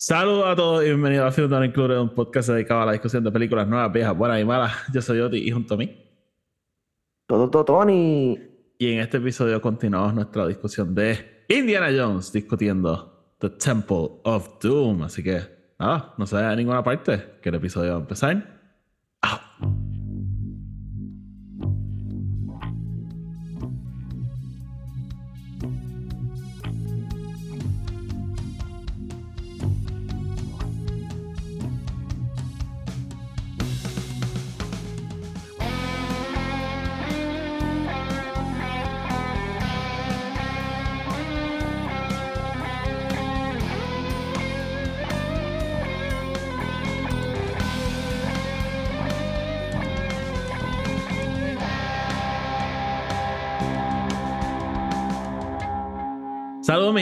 Saludos a todos y bienvenidos a Film Don't Include, un podcast dedicado a la discusión de películas nuevas, viejas, buenas y malas. Yo soy Oti y junto a mí. Todo, todo, Tony. Y en este episodio continuamos nuestra discusión de Indiana Jones discutiendo The Temple of Doom. Así que nada, no se vaya a ninguna parte, que el episodio va a empezar.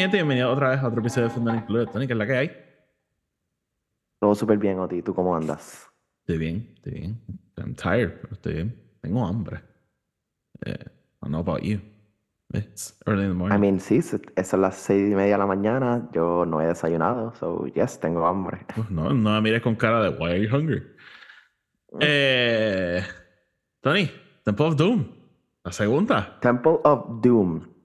Gente, y bienvenidos otra vez a otro episodio de Don't Include. Tony, ¿qué es la que hay? Todo súper bien, Oti. ¿Tú cómo andas? Estoy bien, estoy bien. I'm tired, pero estoy bien. Tengo hambre. Eh, I don't know about you. It's early in the morning. I mean, sí, a las seis y media de la mañana. Yo no he desayunado, so yes, tengo hambre. Pues no, no me mires con cara de why are you hungry. Eh, Tony, Temple of Doom. La segunda. Temple of Doom.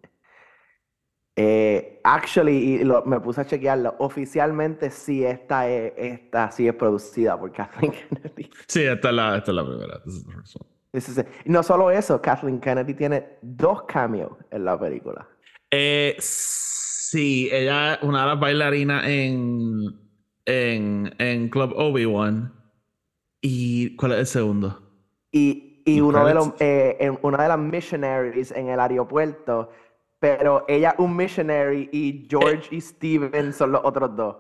Eh, actually, y lo- me puse a chequearlo. Oficialmente sí esta es, esta sí es producida por Kathleen Kennedy. Sí, esta es la, esta es la primera. This is the first one. This is it. Y no solo eso, Kathleen Kennedy tiene dos cameos en la película. Eh, sí, ella es una de las bailarinas en, en, en Club Obi-Wan. ¿Y cuál es el segundo? Y, y uno de los, eh, en- una de las missionaries en el aeropuerto, pero ella un missionary y George y Steven son los otros dos.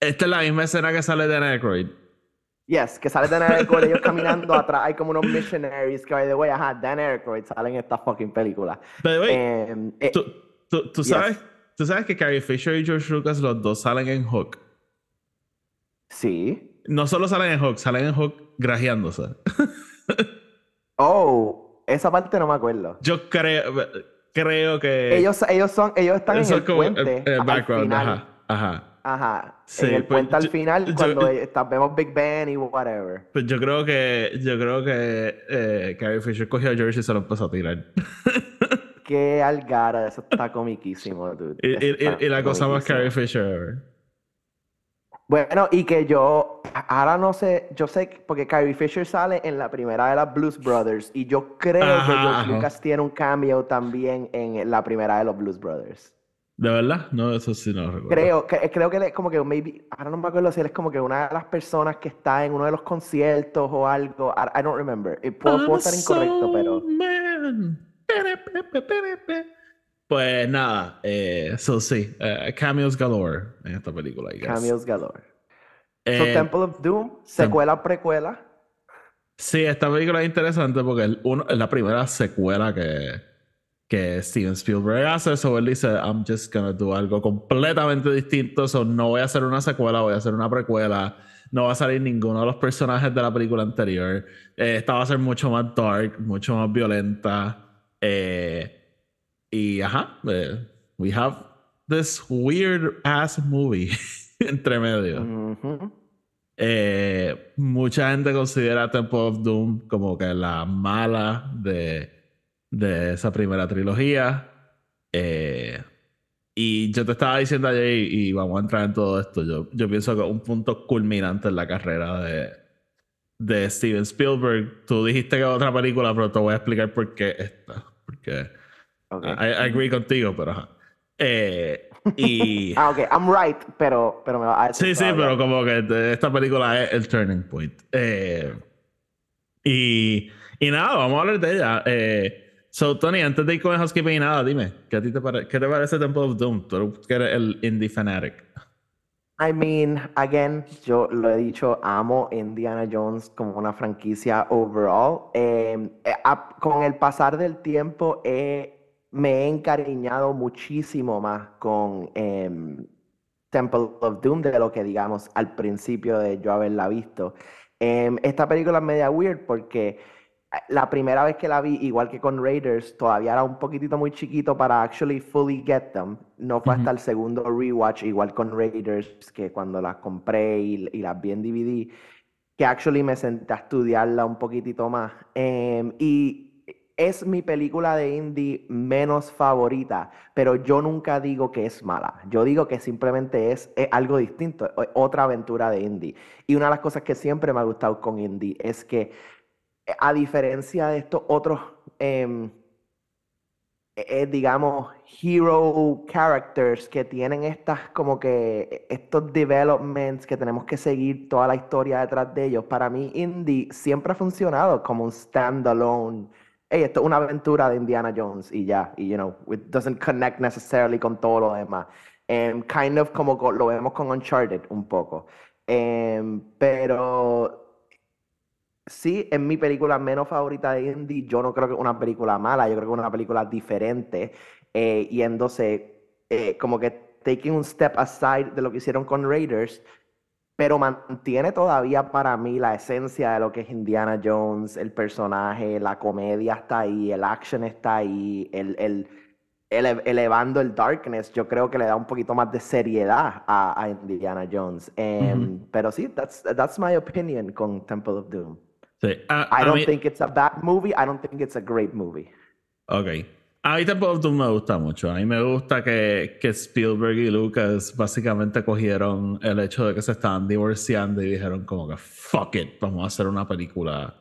Esta es la misma escena que sale de Aykroyd. Yes, que sale Dan Aykroyd, ellos caminando atrás, hay como unos missionaries que, by the way, ajá, Dan Aykroyd sale en esta fucking película. By the way, eh, tú, tú- tú yes. sabes, tú sabes que Carrie Fisher y George Lucas los dos salen en Hook. sí. No solo salen en Hook, salen en Hook grajeándose. Oh, esa parte no me acuerdo. Yo creo, creo que... Ellos, ellos son, ellos están en el como el- puente. el al background, final. ajá, ajá. Ajá. Sí, en el pues, puente al yo- final, yo- cuando está- vemos Big Ben y whatever. Pues yo creo que, yo creo que eh, Carrie Fisher cogió a George y se lo empezó a tirar. Qué algara, eso está comiquísimo, dude. y, y- y- la cosa más. Carrie Fisher ever. Bueno, y que yo, ahora no sé, yo sé, que- porque Carrie Fisher sale en la primera de las Blues Brothers, y yo creo Ajá, que George. Lucas tiene un cameo también en la primera de los Blues Brothers. ¿De verdad? No, eso sí no lo recuerdo. Creo que, creo que él es como que, maybe, ahora no me acuerdo si él es como que una de las personas que está en uno de los conciertos o algo, I, I don't remember. Puedo, puedo estar incorrecto, pero... man. Pues nada, eh, eso sí, eh, cameos galore en esta película. I guess. Cameos galore. Eh, so, Temple of Doom, secuela, precuela. Sí, esta película es interesante porque el uno, es la primera secuela que, que Steven Spielberg hace. So él dice, I'm just gonna do algo completamente distinto. So no voy a hacer una secuela, voy a hacer una precuela. No va a salir ninguno de los personajes de la película anterior. Eh, esta va a ser mucho más dark, mucho más violenta. Eh, y ajá, eh, we have this weird ass movie entre medio. Eh, mucha gente considera Temple of Doom como que la mala de, de esa primera trilogía. Eh, y yo te estaba diciendo ayer, y, y vamos a entrar en todo esto. Yo, yo pienso que un punto culminante en la carrera de, de Steven Spielberg. Tú dijiste que otra película, pero te voy a explicar por qué esta. Porque Ok. I, I agree contigo, pero ajá. Eh, y. Ah, ok, I'm right, pero, pero me va a Sí, sí, pero como que esta película es el turning point. Eh, y, y nada, vamos a hablar de ella. Eh, so, Tony, antes de ir con el housekeeping y nada, dime, ¿qué, a ti te, pare- ¿qué te parece Temple of Doom? Tú que eres el indie fanatic. I mean, again, yo lo he dicho, amo Indiana Jones como una franquicia overall. Eh, eh, a- con el pasar del tiempo he- me he encariñado muchísimo más con em, Temple of Doom de lo que digamos al principio de yo haberla visto. Em, esta película es media weird porque la primera vez que la vi, igual que con Raiders, todavía era un poquitito muy chiquito para actually fully get them. No fue hasta el segundo rewatch, igual con Raiders, que cuando las compré y, y las vi en DVD, que actually me senté a estudiarla un poquitito más. Em, y es mi película de indie menos favorita, pero yo nunca digo que es mala. Yo digo que simplemente es, algo distinto, otra aventura de indie. Y una de las cosas que siempre me ha gustado con indie es que, a diferencia de estos otros, em, eh, digamos, hero characters que tienen estas como que estos developments que tenemos que seguir toda la historia detrás de ellos. Para mí, indie siempre ha funcionado como un standalone hey, esto es una aventura de Indiana Jones y ya, y you know, it doesn't connect necessarily con todo lo demás. Um, kind of como lo vemos con Uncharted un poco. Um, pero sí, es mi película menos favorita de Indy. Yo no creo que es una película mala, yo creo que es una película diferente, eh, yéndose eh, como que taking un step aside de lo que hicieron con Raiders pero mantiene todavía para mí la esencia de lo que es Indiana Jones, el personaje, la comedia está ahí, el action está ahí, el, el, elevando el darkness, yo creo que le da un poquito más de seriedad a, Indiana Jones. Em, pero sí, that's, that's my opinion con Temple of Doom. Sí. I don't think it's a bad movie, I don't think it's a great movie. Ok. A mí of Doom me gusta mucho. A mí me gusta que, que, Spielberg y Lucas básicamente cogieron el hecho de que se estaban divorciando y dijeron como que fuck it, vamos a hacer una película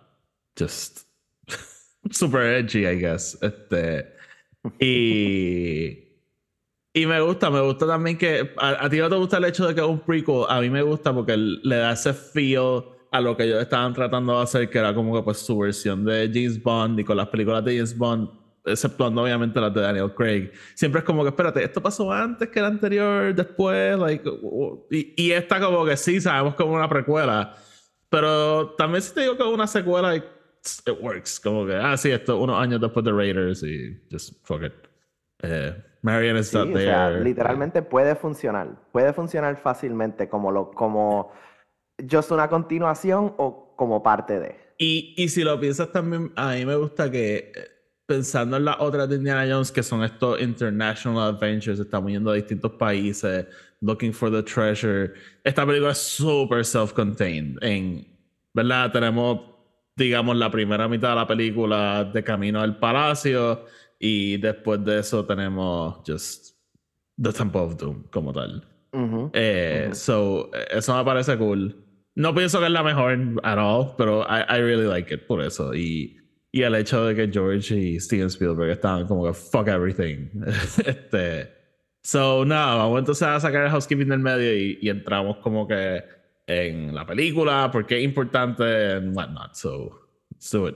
just super edgy, I guess. Este, y, y me gusta, me gusta también que a, a, ti no te gusta el hecho de que es un prequel, a mí me gusta porque le da ese feel a lo que ellos estaban tratando de hacer, que era como que pues su versión de James Bond y con las películas de James Bond exceptuando obviamente las de Daniel Craig, siempre es como que, espérate, esto pasó antes que el anterior, después, like, y, y esta como que sí, sabemos como una precuela, pero también si te digo que es una secuela, it works, como que, ah, sí, esto unos años después de Raiders y just fuck it. Eh, Marion is not there. literalmente puede funcionar, puede funcionar fácilmente como lo, como just una continuación o como parte de. Y, y si lo piensas también, a mí me gusta que pensando en las otras de Indiana Jones, que son estos international adventures, estamos yendo a distintos países, looking for the treasure. Esta película es súper self-contained. En, ¿verdad? Tenemos, digamos, la primera mitad de la película de camino al palacio y después de eso tenemos just The Temple of Doom como tal. Eh, so, eso me parece cool. No pienso que es la mejor at all, pero I, I really like it por eso. Y y el hecho de que George y Steven Spielberg estaban como que fuck everything. este. So, nada, vamos entonces a sacar el housekeeping del medio y, entramos como que en la película, porque es importante, and whatnot. So, let's do it.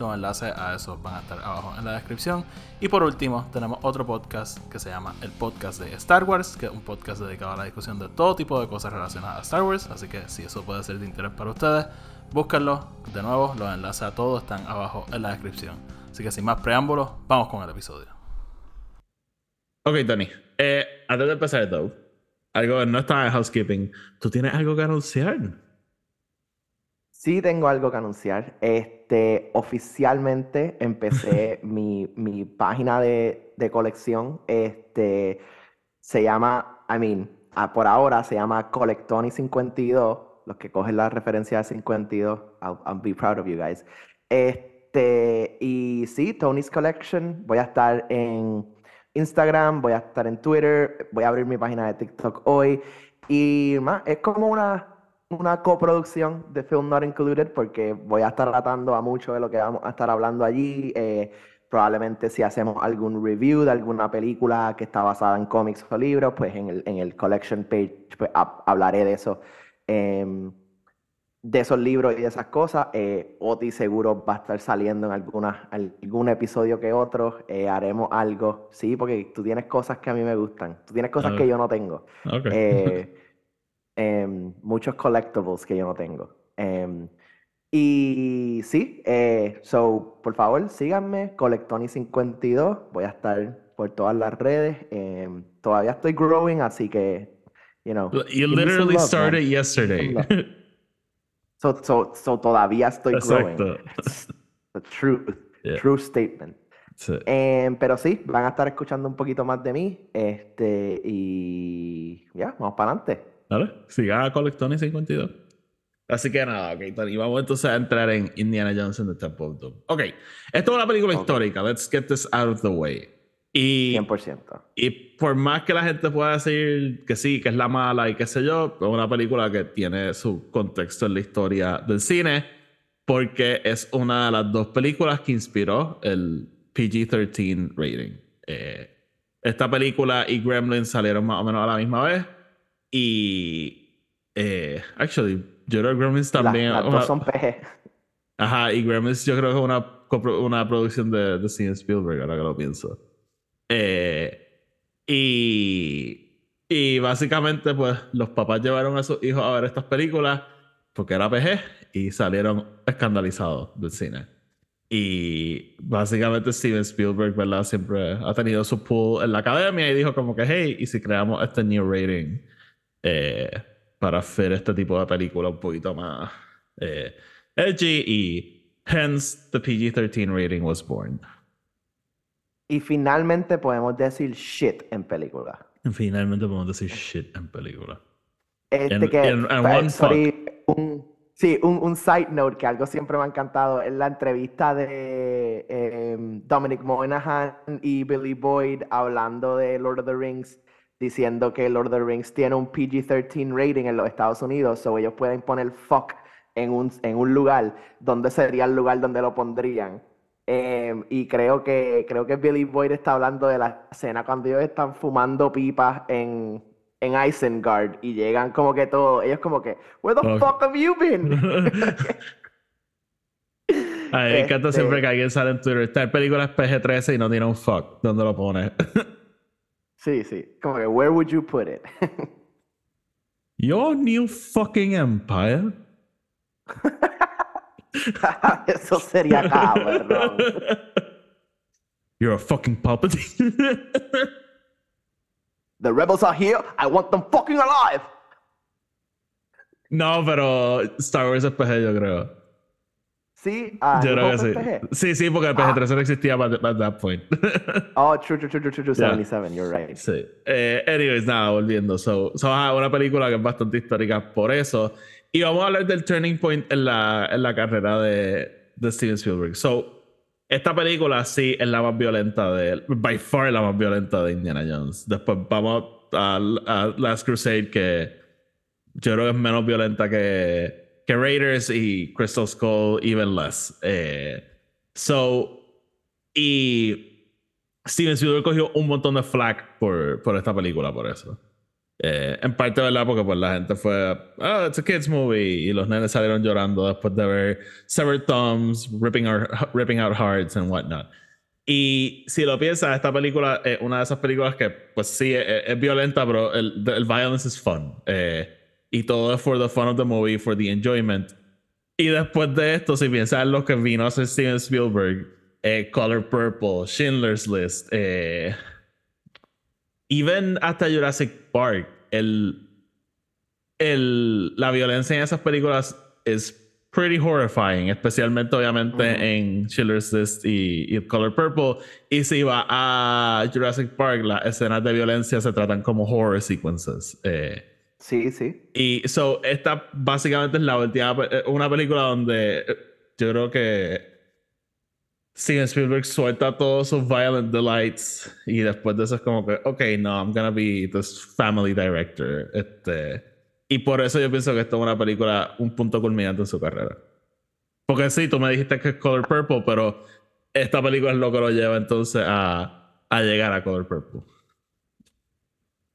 Los enlaces a eso van a estar abajo en la descripción. Y por último, tenemos otro podcast que se llama el podcast de Star Wars, que es un podcast dedicado a la discusión de todo tipo de cosas relacionadas a Star Wars. Así que si eso puede ser de interés para ustedes, búsquenlo. De nuevo, los enlaces a todos están abajo en la descripción. Así que sin más preámbulos, vamos con el episodio. Ok, Tony. Eh, antes de empezar, though, algo no está en housekeeping. ¿Tú tienes algo que anunciar? Sí, tengo algo que anunciar. Este, oficialmente empecé mi, mi, página de, de, colección. Este, se llama, I mean, ah, por ahora se llama Colectoni 52. Los que cogen la referencia de 52, I'll, I'll, be proud of you guys. Este, y sí, Tony's Collection. Voy a estar en Instagram, voy a estar en Twitter, voy a abrir mi página de TikTok hoy. Y más, es como una una coproducción de Film Not Included porque voy a estar tratando a mucho de lo que vamos a estar hablando allí. Eh, probablemente si hacemos algún review de alguna película que está basada en cómics o libros, pues en el, en el collection page pues, hablaré de eso. Em, de esos libros y de esas cosas. Eh, Oti seguro va a estar saliendo en alguna, algún episodio que otro. Eh, haremos algo, sí, porque tú tienes cosas que a mí me gustan. Tú tienes cosas que yo no tengo. Eh, em, muchos collectibles que yo no tengo. Em, y sí, so, por favor, síganme, Colectoni52. Voy a estar por todas las redes. Em, todavía estoy growing, así que, you know. You literally started yesterday. So, so, so todavía estoy growing. The true, true statement. Em, pero sí, van a estar escuchando un poquito más de mí. Este, y ya, vamos para adelante. Dale, siga a Colectoni 52. Así que nada, ok, Tony. Vamos entonces a entrar en Indiana Jones and the Temple of Doom. Ok, esto es una película histórica. Let's get this out of the way. Y, 100%. Y por más que la gente pueda decir que sí, que es la mala y qué sé yo, es una película que tiene su contexto en la historia del cine, porque es una de las dos películas que inspiró el PG-13 rating. Eh, esta película y Gremlin salieron más o menos a la misma vez. Y. Eh, actually, yo creo que Gremlins también. las dos son PG. Ajá, y Gremlins yo creo que es una, una producción de, de Steven Spielberg, ahora que lo pienso. Eh, y, y básicamente, pues los papás llevaron a sus hijos a ver estas películas porque era PG y salieron escandalizados del cine. Y básicamente Steven Spielberg, ¿verdad? Siempre ha tenido su pool en la academia y dijo como que, hey, ¿y si creamos este new rating eh, para hacer este tipo de película un poquito más eh, edgy? Y hence the PG-13 rating was born. Y finalmente podemos decir shit en película. Finalmente podemos decir shit en película. Este que. un, sí, un, side note que algo siempre me ha encantado es la entrevista de em, Dominic Moynihan y Billy Boyd hablando de Lord of the Rings, diciendo que Lord of the Rings tiene un PG-13 rating en los Estados Unidos, o ellos pueden poner fuck en un, en un lugar, donde sería el lugar donde lo pondrían. Em, y creo que, creo que Billy Boyd está hablando de la escena cuando ellos están fumando pipas en, en Isengard y llegan como que todos, ellos como que, Where the fuck have you been? Ay, me encanta siempre este que alguien sale en Twitter. Esta película es PG-13 y no tiene un fuck. ¿Dónde lo pone? sí, sí. Como que, where would you put it? Your new fucking empire. Eso sería cabrón. You're a fucking puppet. The rebels are here. I want them fucking alive. No, pero Star Wars es PG, yo creo. Sí, uh, yo creo que sí. PG? Sí, sí, porque el PG-13 ah. no existía at that point. oh, true, true, true, true, true, 77, you're right. Sí. Eh, anyways, nada, volviendo. So, so una película que es bastante histórica por eso. Y vamos a hablar del turning point en la, en la carrera de, de Steven Spielberg. So, esta película sí es la más violenta de by far la más violenta de Indiana Jones. Después vamos a, Last Crusade, que yo creo que es menos violenta que, que Raiders y Crystal Skull, even less. Eh, so, y Steven Spielberg cogió un montón de flack por, por esta película, por eso. Eh, en parte, ¿verdad? Porque pues la gente fue, oh, it's a kids movie. Y los nenes salieron llorando después de ver Severed Thumbs, Ripping, ripping Out Hearts and whatnot. Y si lo piensas, esta película es una de esas películas que, pues sí, es, violenta, pero el, el, violence is fun. Eh, y todo es for the fun of the movie, for the enjoyment. Y después de esto, si piensas en lo que vino a hacer Steven Spielberg, eh, Color Purple, Schindler's List, eh, even hasta Jurassic Park, el, el, la violencia en esas películas es pretty horrifying, especialmente obviamente en Schindler's List y, Color Purple. Y si va a Jurassic Park, las escenas de violencia se tratan como horror sequences. Eh, sí, sí. Y so, esta básicamente es la última, eh, una película donde eh, yo creo que Steven Spielberg suelta todos sus violent delights y después de eso es como que, ok, no, I'm gonna be this family director. Este, y por eso yo pienso que esto es una película, un punto culminante en su carrera. Porque sí, tú me dijiste que es Color Purple, pero esta película es lo que lo lleva entonces a, a llegar a Color Purple.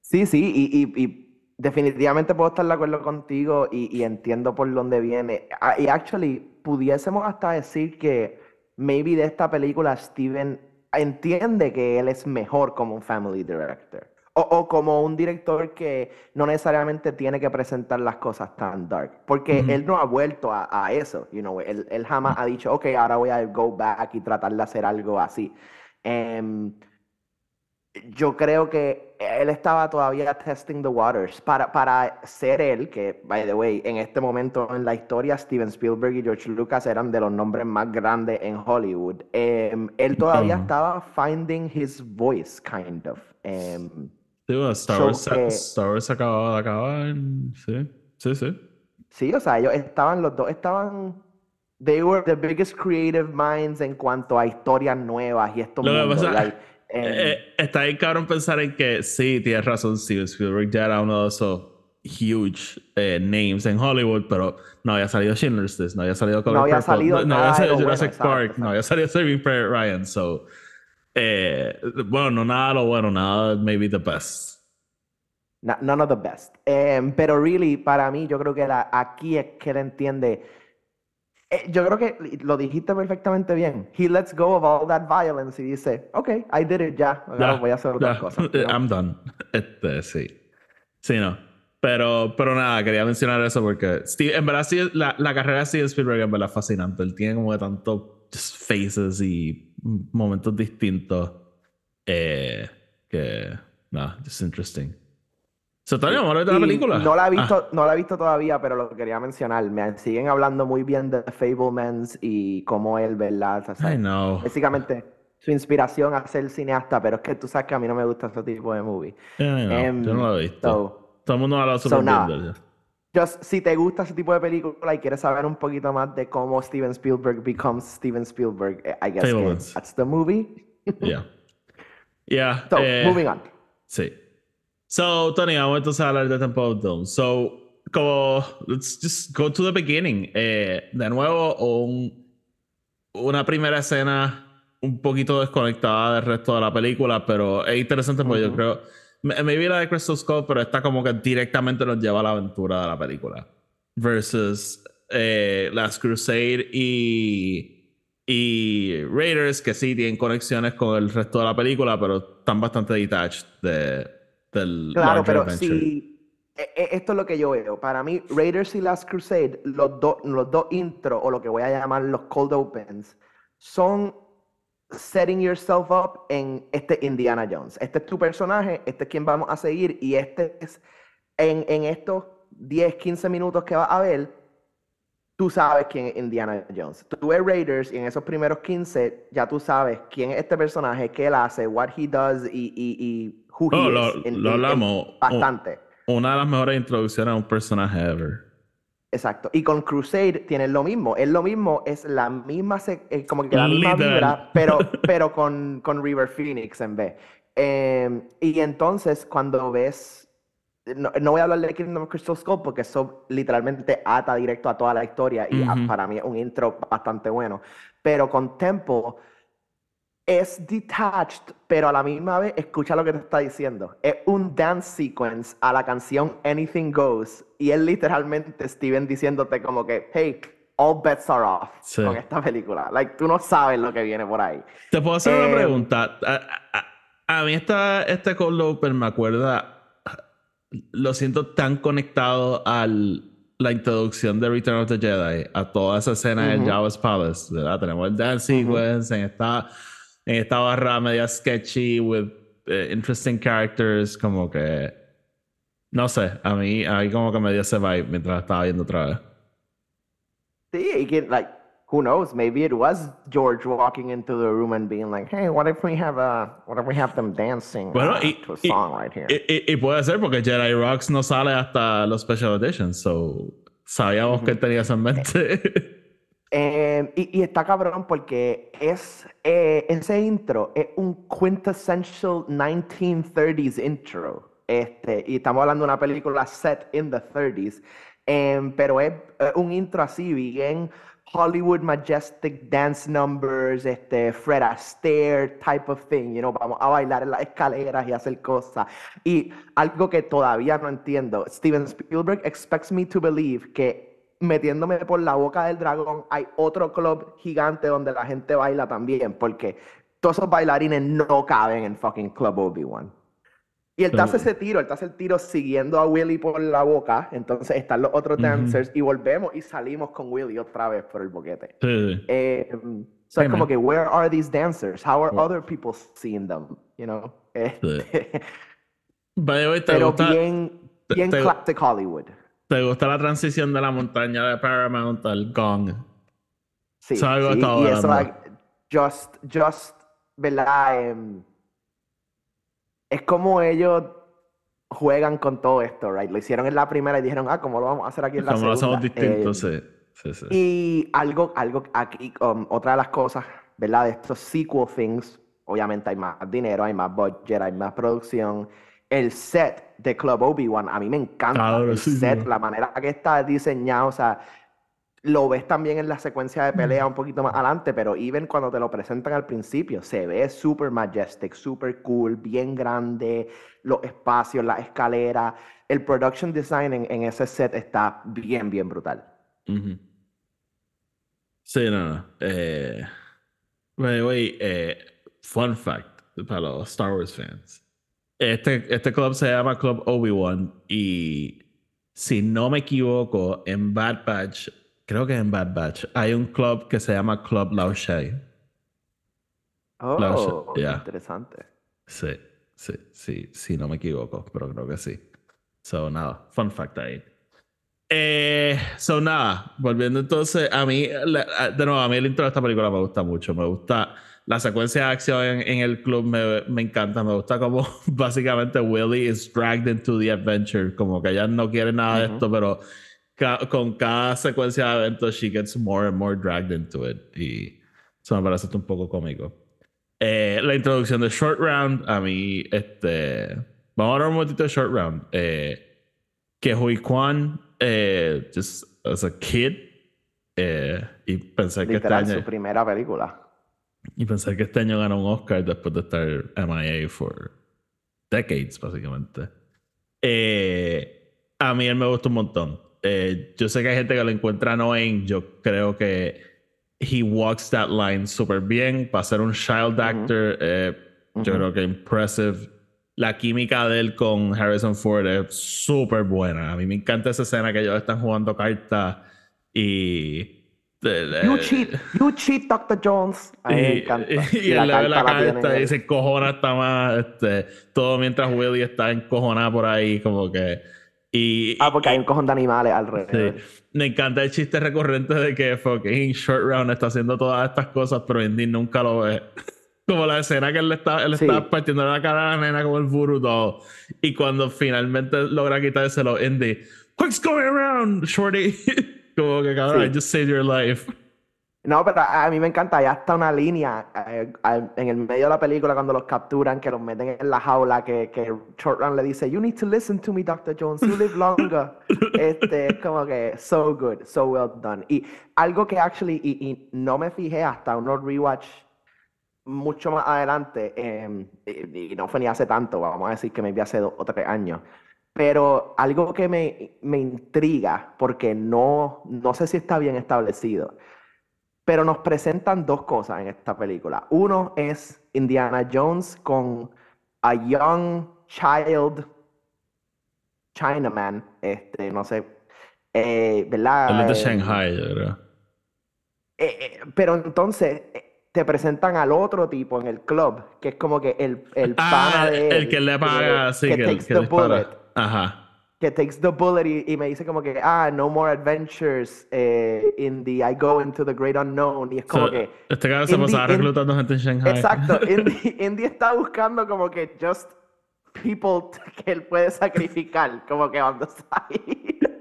Sí, sí, y, y, definitivamente puedo estar de acuerdo contigo y, y entiendo por dónde viene. Ah, Y actually, pudiésemos hasta decir que maybe de esta película Steven entiende que él es mejor como un family director. O, o como un director que no necesariamente tiene que presentar las cosas tan dark. Porque él no ha vuelto a, a eso, you know. Él, él jamás ha dicho, ok, ahora voy a go back y tratar de hacer algo así. Em, yo creo que él estaba todavía testing the waters para, para ser él, que, by the way, en este momento en la historia, Steven Spielberg y George Lucas eran de los nombres más grandes en Hollywood. Em, él todavía estaba finding his voice, kind of. Em, Sí, bueno, Star, So Wars, se- que- Star Wars acababa de acabar. Sí, sí, sí. sí, o sea, ellos estaban, los dos estaban. They were the biggest creative minds en cuanto a historias nuevas y estos Lo que pasa- like, Eh, está bien cabrón pensar en que sí, tienes razón, Steven Spielberg ya era uno de esos huge eh, names en Hollywood, pero no había salido Schindler's List, no había salido Color No había Purple, salido no, había salido bueno, Jurassic Park, exacto. no había salido Saving Private Ryan, so eh, bueno, no nada lo bueno, nada maybe the best. No- none of the best. Em, pero really, para mí, yo creo que la- aquí es que él entiende. Eh, yo creo que lo dijiste perfectamente bien. He lets go of all that violence y dice, ok, I did it ya. Ahora Ya, voy a hacer otras ya, cosas. know? I'm done. Este, sí. Sí, no. Pero, pero nada, quería mencionar eso porque Steve- en verdad sí, la, la carrera de Steven Spielberg es verdad fascinante. Él tiene como de tantos just faces y momentos distintos eh, que, nada, just interesting. A hablar de la película. No la he Ah, visto, no la he visto todavía, pero lo quería mencionar. Me siguen hablando muy bien de Fablemans y cómo él, ¿verdad? O sea, I know. Básicamente, su inspiración a ser cineasta, pero es que tú sabes que a mí no me gusta ese tipo de movie. Yeah. Em, Yo no lo he visto. so, Todo el mundo habla súper so nada. Just, si te gusta ese tipo de película y quieres saber un poquito más de cómo Steven Spielberg becomes Steven Spielberg, eh, I guess that's the movie. Yeah. Yeah. So, eh, moving on. Sí. So, Tony, vamos entonces a hablar de Temple of Doom. So, como, let's just go to the beginning. Eh, de nuevo, un, una primera escena un poquito desconectada del resto de la película, pero es interesante porque yo creo, me, me vi la de Crystal Skull, pero esta como que directamente nos lleva a la aventura de la película. Versus eh, Last Crusade y, y Raiders, que sí tienen conexiones con el resto de la película, pero están bastante detached de, del Claro, pero adventure. si e- e- esto es lo que yo veo. Para mí, Raiders y Last Crusade, los dos los dos intros, o lo que voy a llamar los cold opens, son setting yourself up en este Indiana Jones. Este es tu personaje, este es quien vamos a seguir, y este es en, en estos 10, 15 minutos que vas a ver, tú sabes quién es Indiana Jones. Tú ves Raiders y en esos primeros 15 ya tú sabes quién es este personaje, qué él hace, what he does y, y, y who he Oh, is. lo, en- lo en- en hablamos. bastante. Una de las mejores introducciones a un personaje ever. Exacto. Y con Crusade tienen lo mismo. Es lo mismo, es la misma, eh, como que la misma vibra, pero, pero con, con River Phoenix en vez. Eh, y entonces, cuando ves. No, no voy a hablar de Kingdom of Crystal Skull porque eso literalmente ata directo a toda la historia y a- Ujú. para mí es un intro bastante bueno. Pero con Temple es detached, pero a la misma vez escucha lo que te está diciendo. Es un dance sequence a la canción Anything Goes y es literalmente Steven diciéndote como que, hey, all bets are off Sí. con esta película. Like, tú no sabes lo que viene por ahí. Te puedo hacer Eh, una pregunta. A, a- a mí esta, este Cold Open me acuerda, lo siento tan conectado a la introducción de Return of the Jedi, a toda esa escena en Ujú. Jabba's Palace, ¿verdad? Tenemos el dance sequence en esta, en esta barra media sketchy with eh, interesting characters, como que, no sé, a mí, a mí como que me dio ese vibe mientras estaba viendo otra vez. Sí, y que, like, who knows? Maybe it was George walking into the room and being like, hey, what if we have, uh, what if we have them dancing Bueno, uh, y, to a y- song right here? y- y- y puede ser porque Jedi Rocks no sale hasta los Special Editions, so sabíamos que él tenía eso en mente. Eh, y, y está cabrón porque es eh, ese intro es un quintessential 1930s intro. Este, y estamos hablando de una película set in the 30s. em, pero es eh, un intro así, bien Hollywood majestic dance numbers, este Fred Astaire type of thing, you know, vamos a bailar en las escaleras y hacer cosas. Y algo que todavía no entiendo, Steven Spielberg expects me to believe que metiéndome por la boca del dragón hay otro club gigante donde la gente baila también, porque todos esos bailarines no caben en fucking Club Obi-Wan. Y él te hace ese tiro, él te hace el tiro siguiendo a Willy por la boca. Entonces están los otros dancers y volvemos y salimos con Willy otra vez por el boquete. Sí. Eh, so es como que, where are these dancers? How are other people seeing them? You know? ¿te pero bien, bien te- classic Hollywood. ¿Te gusta la transición de la montaña de Paramount al Gong? Sí, es algo que sí, y eso, like, just, just, ¿verdad? Em, es como ellos juegan con todo esto, right? Lo hicieron en la primera y dijeron, ah, ¿cómo lo vamos a hacer aquí en la Como lo segunda? hacemos distinto, Em, sí. Sí, sí. Y algo, algo aquí, um, otra de las cosas, ¿verdad? De estos sequel things, obviamente hay más dinero, hay más budget, hay más producción. El set de Club Obi-Wan, a mí me encanta. Claro, el sí, sí. set, la manera que está diseñado, o sea, lo ves también en la secuencia de pelea un poquito más adelante, pero even cuando te lo presentan al principio, se ve super majestic, super cool, bien grande, los espacios, las escaleras. El production design en, en ese set está bien, bien brutal. Sí, no, no. Eh, by the way, eh, fun fact para los Star Wars fans. Este, este club se llama Club Obi-Wan y si no me equivoco, en Bad Batch, creo que en Bad Batch, hay un club que se llama Club Lao Shai. Oh, yeah. interesante. Sí, sí, sí, sí, no me equivoco, pero creo que sí. So, nada, fun fact ahí. Eh, so, nada, volviendo entonces, a mí, la- de nuevo, a mí el intro de esta película me gusta mucho. Me gusta la secuencia de acción en, en el club, me, me encanta. Me gusta como básicamente Willy is dragged into the adventure, como que ella no quiere nada de Ujú. esto, pero ca- con cada secuencia de eventos, she gets more and more dragged into it. Y eso me parece un poco cómico. Eh, la introducción de Short Round, a mí, este. Vamos a hablar un momentito de Short Round. Eh, que Hui Kwan, eh, just as a kid, eh, y pensé que este Literal, año, su primera película. Y pensé que este año ganó un Oscar después de estar MIA for decades, básicamente. Eh, a mí él me gusta un montón. Eh, yo sé que hay gente que lo encuentra annoying. Yo creo que he walks that line súper bien. Para ser un child actor, eh, yo Ujú. creo que impressive. La química de él con Harrison Ford es súper buena. A mí me encanta esa escena que ellos están jugando cartas y... You cheat, you cheat, Dr. Jones. A mí me Y, encanta. y él le ve la carta y se encojona hasta más. Este, todo mientras Willy está encojonada por ahí, como que. Y, Ah, porque hay un cojón de animales sí, alrededor. me encanta el chiste recurrente de que fucking Short Round está haciendo todas estas cosas, pero Indy nunca lo ve. Como la escena que él está, él Sí. está partiendo la cara a la nena como el burro todo. Y cuando finalmente logra quitárselo, Indy, What's going around, Shorty? como que cabrón, Sí. I just saved your life. No, pero a, a mí me encanta, ya está una línea eh, en el medio de la película cuando los capturan, que los meten en la jaula, que, que Short Round le dice, You need to listen to me, Dr. Jones, you live longer. este, es como que, so good, so well done. Y algo que actually, y, y no me fijé hasta unos rewatch mucho más adelante, eh, y, y no fue ni hace tanto, vamos a decir que me vi hace dos o tres años. Pero algo que me, me intriga, porque no, no sé si está bien establecido, pero nos presentan dos cosas en esta película. Uno es Indiana Jones con a young child Chinaman, este, no sé, eh, ¿verdad? Es de Eh, Shanghai, creo. eh, eh, pero entonces te presentan al otro tipo en el club, que es como que el, el pana Ah, de el él, que le paga, sí, que que, takes que dispara. Ajá. que takes the bullet y, y me dice como que, ah, no more adventures eh, in the I go into the great unknown. Y es como So, que, este cabrón se pasaba reclutando gente en Shanghai. exacto, Indy, Indy está buscando como que just people que él puede sacrificar, como que the side.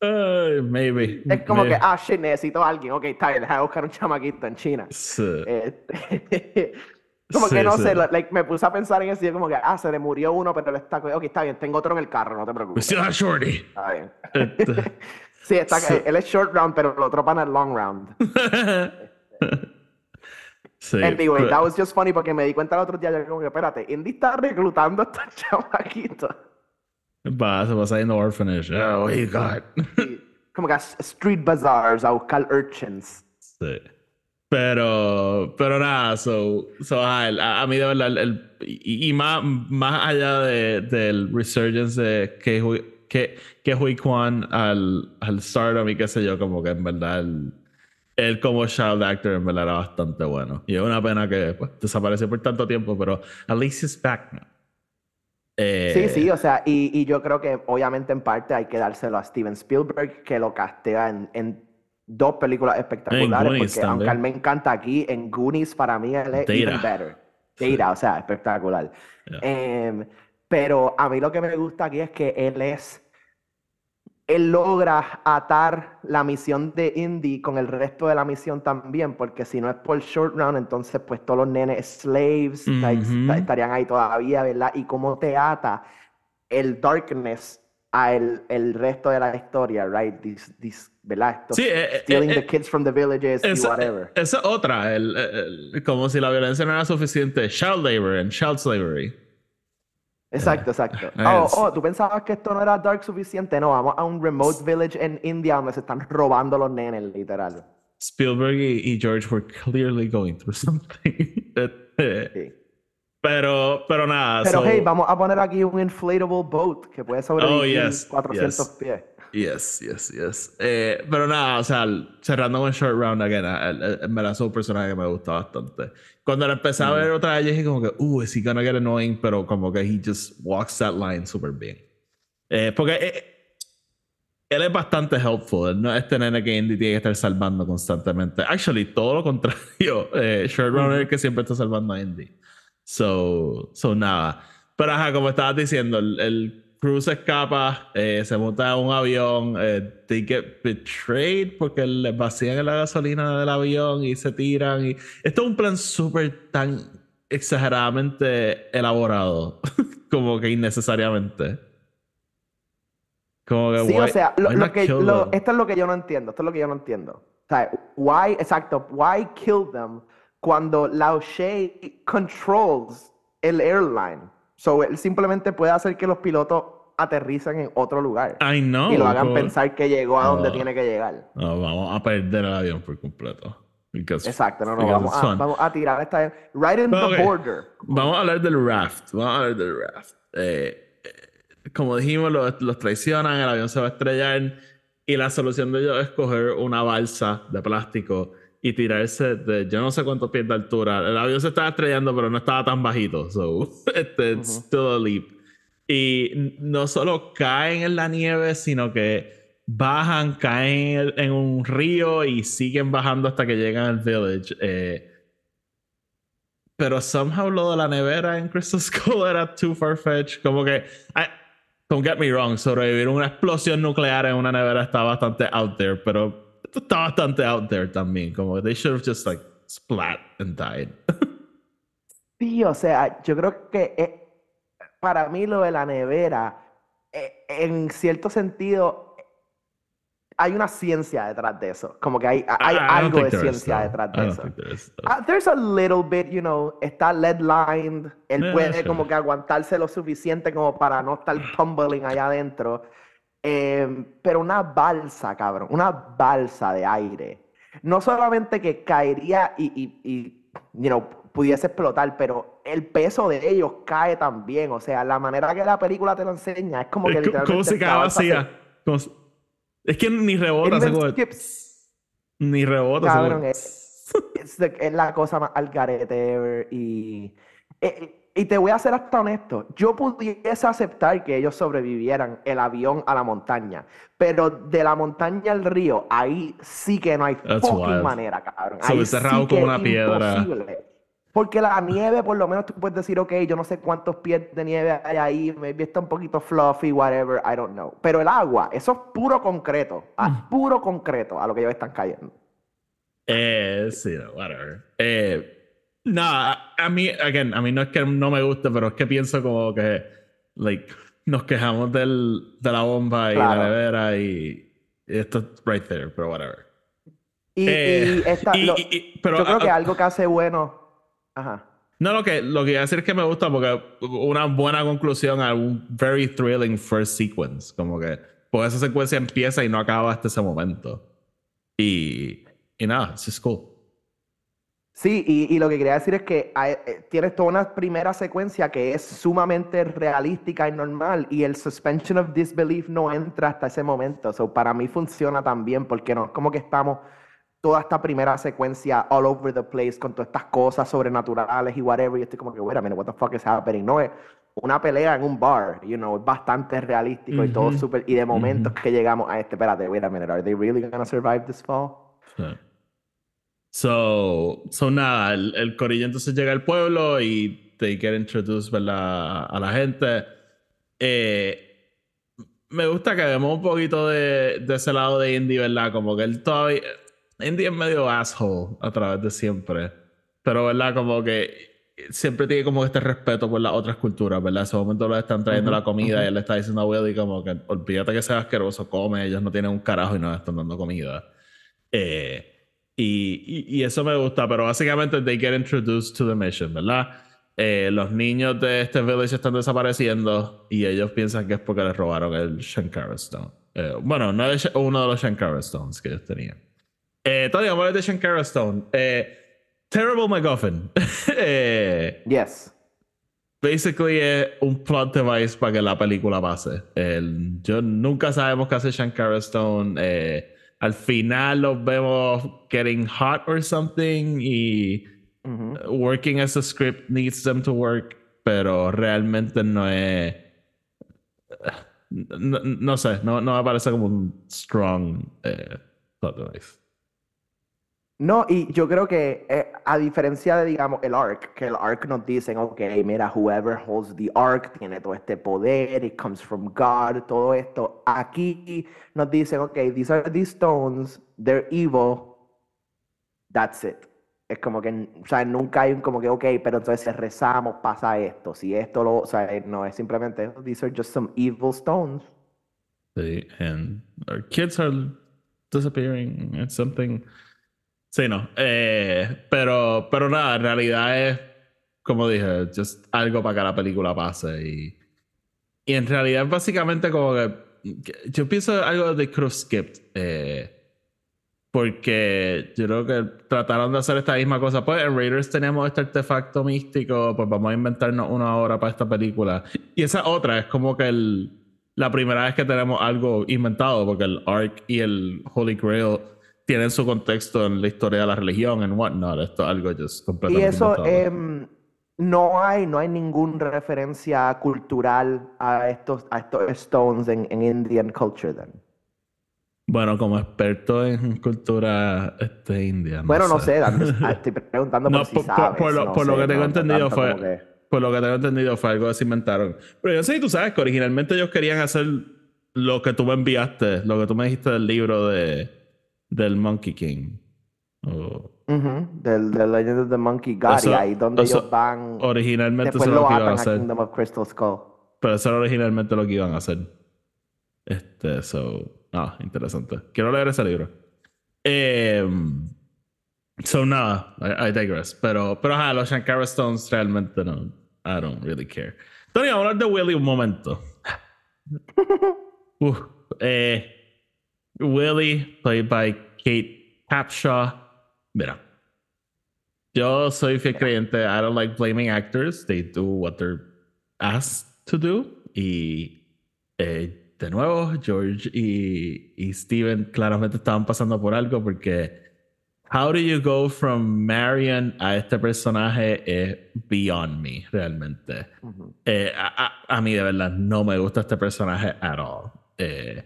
Ay, maybe. Es como que, ah, shit, necesito a alguien. Ok, está bien, déjame buscar un chamaquito en China. Sí. Este, como Sí, que no sí. sé, like, me puse a pensar en eso y yo como que, ah, se le murió uno, pero él está... Ok, está bien, tengo otro en el carro, no te preocupes. Shorty. Está bien. Este, Sí, está, él es short round, pero el otro pana es long round. sí. Anyway, that was just funny porque me di cuenta el otro día, yo como que, espérate, Indy está reclutando a estos chamaquitos. Va, se va saliendo orphanage. Oh, he got. como que a street bazaars a buscar urchins. Sí. Pero, pero nada, so, so a, mí de verdad, el, y, más, más allá de, del resurgence de que, que, que Hui Kwan al, al stardom y qué sé yo, como que en verdad el, él como child actor en verdad era bastante bueno. Y es una pena que pues, desapareció por tanto tiempo, pero at least he's back now. sí, sí, o sea, y, y, yo creo que obviamente en parte hay que dárselo a Steven Spielberg, que lo castea en dos películas espectaculares, porque aunque me encanta aquí, en Goonies para mí él es even better. Data, o sea, espectacular. Em, pero a mí lo que me gusta aquí es que él es, él logra atar la misión de Indy con el resto de la misión también, porque si no es por Short Round, entonces pues todos los nenes slaves estarían ahí todavía, ¿verdad? Y cómo te ata el darkness a el, el resto de la historia, right? This, this, ¿verdad? sí, eh, eh, stealing the eh, kids from the villages y whatever. Esa otra, el, como si la violencia no era suficiente. Child labor and child slavery. Exacto, exacto. Oh, oh, ¿tú pensabas que esto no era dark suficiente? No, vamos a un remote village en India donde se están robando los nenes, literal. Spielberg y, George were clearly going through something. sí. Pero, pero nada. Pero hey, vamos a poner aquí un inflatable boat que puede sobrevivir oh, 400 pies. Yes, yes, yes. Eh, pero nada, o sea, cerrando con Short Round again, me la un personaje que me gusta bastante. Cuando la empecé a ver otra vez, dije como que, uh, is he gonna get annoying, pero como que he just walks that line super bien. Eh, porque eh, él es bastante helpful. No este nene que Indy tiene que estar salvando constantemente. Actually, todo lo contrario. Short Round es el que siempre está salvando a Indy. So, so nada. Pero ajá, como estabas diciendo, el, el se escapa, eh, se monta en un avión, eh, they get betrayed porque le vacían la gasolina del avión y se tiran. Y... Esto es un plan súper tan exageradamente elaborado como que innecesariamente. Como que, sí, o sea, lo, que, esto es lo que yo no entiendo. Esto es lo que yo no entiendo. O sea, why, exacto, why kill them cuando Lao She controls el airline? So, él simplemente puede hacer que los pilotos aterricen en otro lugar. I know. Y lo hagan pensar que llegó a donde tiene que llegar. No, vamos a perder el avión por completo. Exacto, no, no, vamos a, vamos a, tirar esta. Right in the border. Vamos a hablar del raft. Vamos a hablar del raft. Eh, eh, como dijimos, los, los, traicionan, el avión se va a estrellar. Y la solución de ellos es coger una balsa de plástico y tirarse de yo no sé cuántos pies de altura. El avión se estaba estrellando, pero no estaba tan bajito. So, este, it's still a leap. Y no solo caen en la nieve, sino que bajan, caen en un río y siguen bajando hasta que llegan al village. Eh, pero somehow lo de la nevera en Crystal Skull era too far-fetched. Como que, don't get me wrong, sobrevivir una explosión nuclear en una nevera está bastante out there, pero está bastante out there también. Como they should have just like splat and died. sí, o sea, yo creo que eh, para mí lo de la nevera, eh, en cierto sentido, hay una ciencia detrás de eso. Como que hay, hay algo de ciencia detrás de eso. Uh, there's a little bit, you know, está lead lined. Él puede como que aguantarse lo suficiente como para no estar tumbling allá adentro. Em, pero una balsa, cabrón, una balsa de aire. No solamente que caería y, y, y you know, pudiese explotar, pero el peso de ellos cae también. O sea, la manera que la película te lo enseña es como que literalmente. ¿Cómo se cae vacía? Es que ni rebota, Ni rebota, Cabrón, es, es, la cosa más al garete y. Eh, y te voy a ser hasta honesto, yo pudiese aceptar que ellos sobrevivieran el avión a la montaña, pero de la montaña al río, ahí sí que no hay fucking manera, cabrón. Ahí sí como una piedra. Porque la nieve, por lo menos tú puedes decir, ok, yo no sé cuántos pies de nieve hay ahí, maybe está un poquito fluffy, whatever, I don't know. Pero el agua, eso es puro concreto, mm. puro concreto a lo que ellos están cayendo. Eh, sí, whatever. Eh, no, a, mí, again, a mí no es que no me guste, pero es que pienso como que, like, nos quejamos del, de la bomba y la nevera y, esto es right there, pero whatever. Y, Eh, y esta- y- lo- y- y- pero, yo creo que ah, algo que hace bueno. Ajá. No, lo que, lo que iba a decir es que me gusta porque una buena conclusión a un very thrilling first sequence. Como que pues esa secuencia empieza y no acaba hasta ese momento. Y, y nada, it's just cool. Sí, y, y lo que quería decir es que hay- eh, tienes toda una primera secuencia que es sumamente realística y normal, y el suspension of disbelief no entra hasta ese momento. So, para mí funciona también, porque no es como que estamos toda esta primera secuencia all over the place con todas estas cosas sobrenaturales y whatever, y estoy como que, wait a minute, what the fuck is happening? No es una pelea en un bar, you know, es bastante realístico y todo súper, y de momento es que llegamos a este, espérate, wait a minute, are they really gonna survive this fall? Sí. So, so nada, el, el corillo entonces llega al pueblo y they get introduced ¿verdad? a la gente. Eh, me gusta que vemos un poquito de, de ese lado de Indy, ¿verdad? Como que él todavía. Indy es medio asshole a través de siempre. Pero, ¿verdad? Como que siempre tiene como este respeto por las otras culturas, ¿verdad? En ese momento le están trayendo Ujú, la comida ujú. y él le está diciendo a Willy como que olvídate que sea asqueroso, come, ellos no tienen un carajo y no están dando comida. Eh, y, y, y eso me gusta, pero básicamente they get introduced to the mission, ¿verdad? Eh, los niños de este village están desapareciendo y ellos piensan que es porque les robaron el Shankara Stone. Eh, bueno, no es uno de los Shankara Stones que ellos tenían. Eh, todavía vamos de Shankara Stone. Eh, Terrible MacGuffin. eh, Yes. basically es un plot device para que la película pase. El- yo nunca sabemos qué hace Shankara Stone. eh, al final los vemos getting hot or something y working as a script needs them to work, pero realmente no es. No, no sé, no, no me parece como un strong eh, plot device. No, y yo creo que eh, a diferencia de, digamos, el ARC, que el ARC nos dicen, ok, mira, whoever holds the ARC tiene todo este poder, it comes from God, todo esto. Aquí nos dicen, ok, these are these stones, they're evil, that's it. Es como que, o sea, nunca hay un como que, ok, pero entonces rezamos, pasa esto. Si esto lo, o sea, no, es simplemente, these are just some evil stones. Sí, and our kids are disappearing. It's something. Sí, no. Eh, pero, pero nada, en realidad es, como dije, just algo para que la película pase. Y, y en realidad básicamente como que, yo pienso algo de Cruz Skipped. eh, porque yo creo que trataron de hacer esta misma cosa. Pues en Raiders tenemos este artefacto místico, pues vamos a inventarnos una hora para esta película. Y esa otra es como que la primera vez que tenemos algo inventado, porque el Ark y el Holy Grail tienen su contexto en la historia de la religión, en whatnot. Esto es algo just Y completamente eso, inventado. em, no hay, no hay ninguna referencia cultural a estos, a estos stones en, en Indian culture then. Bueno, como experto en cultura este, india. Bueno, no sé, sé. I'm- estoy preguntando No, por si por, sabes. por lo, no por lo sé, que tengo no- no entendido fue. que- Por lo que tengo entendido fue algo que se inventaron. Pero yo sé si tú sabes que originalmente ellos querían hacer lo que tú me enviaste, lo que tú me dijiste del libro de del Monkey King. O- Ujú, del, del Legend of the Monkey God, Eso- y ahí donde eso ellos van, originalmente después eso es lo lo que iban a hacer. Kingdom of Crystal Skull. Pero eso era originalmente lo que iban a hacer. Este, so. Ah, interesante. Quiero leer ese libro. Em, so, nada, I, I digress. Pero, pero ajá, los Shankara Stones realmente no. I don't really care. Tony, vamos a hablar de Willy un momento. Uf, eh, Willy, played by Kate Capshaw. Mira. Yo soy fiel creyente. I don't like blaming actors. They do what they're asked to do. Y eh, de nuevo, George y, y Steven claramente estaban pasando por algo porque how do you go from Marion a este personaje es beyond me, realmente. Ujú. Eh, a, a- a mí de verdad no me gusta este personaje at all. Eh,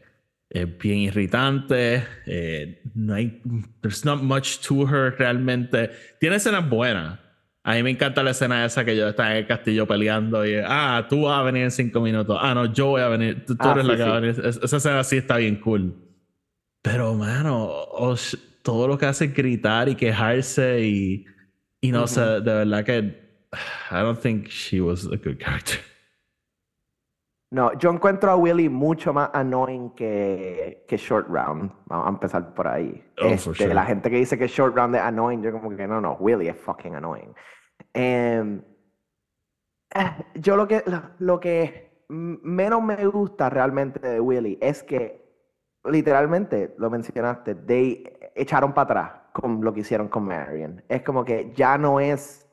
es bien irritante. eh, no hay, there's not much to her realmente. Tiene escenas buenas. A mí me encanta la escena esa que ellos están en el castillo peleando y ah, tú vas a venir en cinco minutos. Ah, no, yo voy a venir. Tú, tú Ah, eres sí, la que va a sí. venir. Es- esa escena sí está bien cool. Pero, mano, o- todo lo que hace es gritar y quejarse y, y no Ujú. sé, de verdad que I don't think she was a good character. No, yo encuentro a Willy mucho más annoying que, que Short Round. Vamos a empezar por ahí. Oh, Este, sure. La gente que dice que Short Round es annoying, yo como que no, no, Willy es fucking annoying. Em, yo lo que, lo, lo que menos me gusta realmente de Willy es que literalmente, lo mencionaste, they echaron para atrás con lo que hicieron con Marion. Es como que ya no es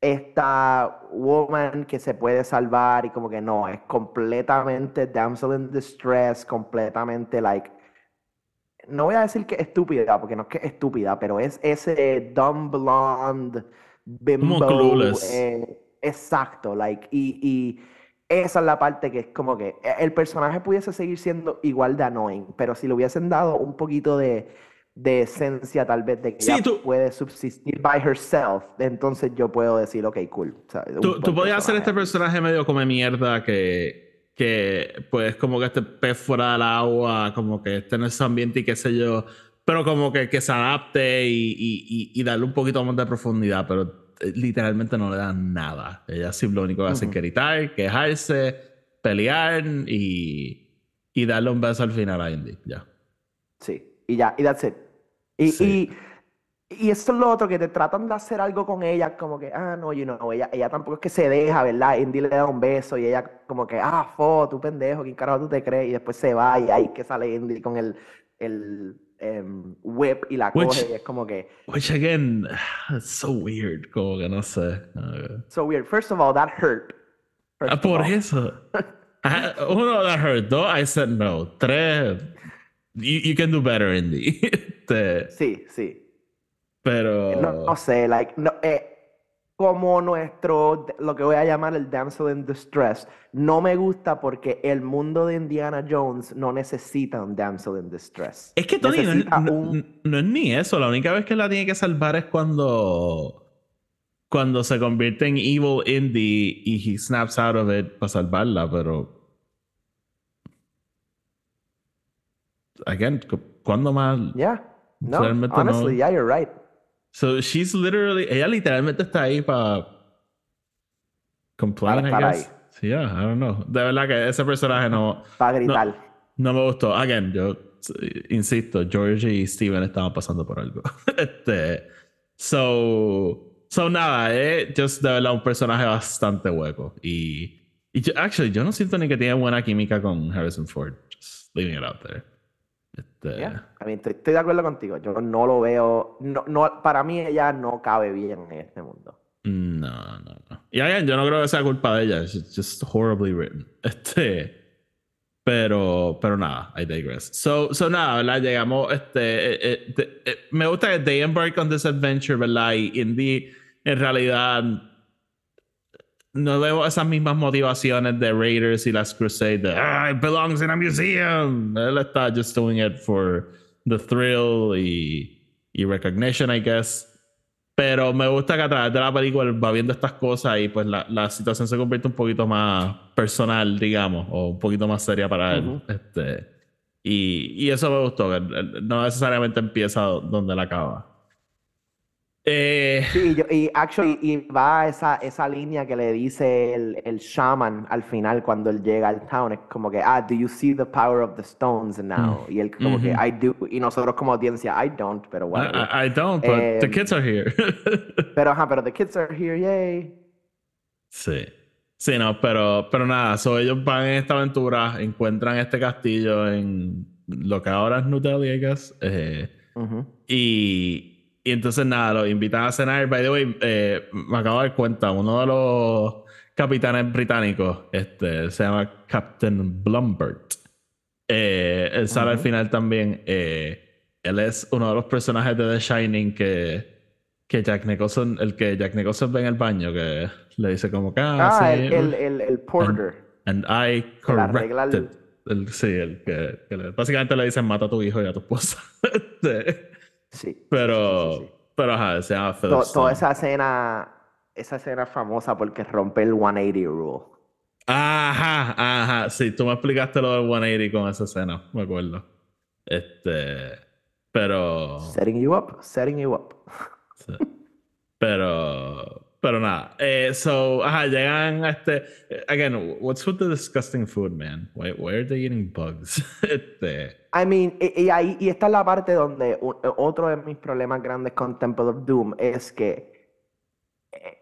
esta woman que se puede salvar y como que no, es completamente damsel in distress, completamente like, no voy a decir que estúpida, porque no es que es estúpida, pero es ese dumb blonde, bimbo, eh, exacto, like, y, y esa es la parte que es como que eh, el personaje pudiese seguir siendo igual de annoying, pero si le hubiesen dado un poquito de, de esencia tal vez de que Sí, ella tú- puede subsistir by herself, entonces yo puedo decir, ok, cool. o sea, Tú, tú podías hacer este personaje. medio come mierda que, que pues como que este pez fuera del agua, como que esté en ese ambiente y qué sé yo, pero como que, que se adapte y, y, y- y darle un poquito más de profundidad, pero eh, literalmente no le dan nada. Ella sí lo único que hace es Ujú. gritar, quejarse, pelear y, y darle un beso al final a Indy. Ya. Sí, y ya, y that's it. Y, Sí. y, y eso es lo otro, que te tratan de hacer algo con ella, como que, ah, no, you know, ella, ella tampoco es que se deja, ¿verdad? Indy le da un beso y ella como que, ah, fo, tú pendejo, ¿quién carajo tú te crees? Y después se va y ahí que sale Indy con el, el em, whip y la Which- coge y es como que, Which again, it's so weird, como que no sé. Uh, so weird. First of all, that hurt. First Ah, por eso. Uno, that hurt. Dos, I said no. Tres, you, you can do better, Indy. Este, Sí, sí. pero. No, no sé, like, no, eh, como nuestro, lo que voy a llamar el damsel in distress, no me gusta porque el mundo de Indiana Jones no necesita un damsel in distress. Es que Tony, no, no- un- no es ni eso. La única vez que la tiene que salvar es cuando. Cuando se convierte en Evil Indy y he snaps out of it para salvarla, pero. Again, cu- ¿cuándo más? Yeah, no, Realmente honestly, no. yeah, you're right. So she's literally, ella literalmente está ahí para complain, Para I guess. ahí. Sí, yeah, I don't know. De verdad que ese personaje no, Para gritar. no me gustó. Again, yo insisto, George y Steven estaban pasando por algo. este, so, so nada, eh, just de verdad un personaje bastante hueco y, y yo- actually yo no siento ni que tiene buena química con Harrison Ford. Just leaving it out there. Este, Yeah, I mean, estoy, estoy de acuerdo contigo. Yo no lo veo, no, no, para mí ella no cabe bien en este mundo. No, no, no. Y again, yo no creo que sea culpa de ella. It's just horribly written. Este. Pero, pero nada, I digress. So, so nada, ¿verdad? Llegamos, este, eh, eh, eh, me gusta que they embark on this adventure, ¿verdad? Y Indy, en realidad, no veo esas mismas motivaciones de Raiders y las Crusades de, ah, it belongs in a museum. Él está just doing it for the thrill y, y recognition, I guess. Pero me gusta que a través de la película va viendo estas cosas y pues la, la situación se convierte un poquito más personal, digamos, o un poquito más seria para él. Ujú. este, y, y eso me gustó, que no necesariamente empieza donde él acaba. Eh, Sí, y, yo- y actually, y va esa, esa línea que le dice el, el shaman al final cuando él llega al town, es como que, ah, do you see the power of the stones now? Y él como que, Ujú. I do, y nosotros como audiencia, I don't, pero whatever. I- I don't, but the Em, kids are here. Pero ajá, pero the kids are here, yay. sí. Sí, no, pero, pero nada, so ellos van en esta aventura, encuentran este castillo en lo que ahora es New Delhi, I guess. eh. Y, y entonces nada, los invitan a cenar. By the way, eh, me acabo de dar cuenta, uno de los capitanes británicos este, se llama Captain Blumbert. Eh, él sale al Ujú. final también. eh, él es uno de los personajes de The Shining que, que Jack Nicholson, el que Jack Nicholson ve en el baño, que le dice como que, ah, Ah, sí, el, el, el, el porter. And I El arreglar- corrected. El- sí, el que, que le- básicamente le dicen mata a tu hijo y a tu esposa. Sí. pero, sí, sí, sí. pero ajá, se llama Philip To- Stone. toda esa escena, esa escena famosa porque rompe el 180 rule. Ajá, ajá. Sí, tú me explicaste lo del 180 con esa escena, me acuerdo. Este, pero, Setting you up, setting you up. pero, pero nada. Eh, so, ajá, llegan a este. Again, what's with the disgusting food, man? Why, why are they eating bugs? este. I mean, y, y ahí, y esta es la parte donde otro de mis problemas grandes con Temple of Doom es que eh,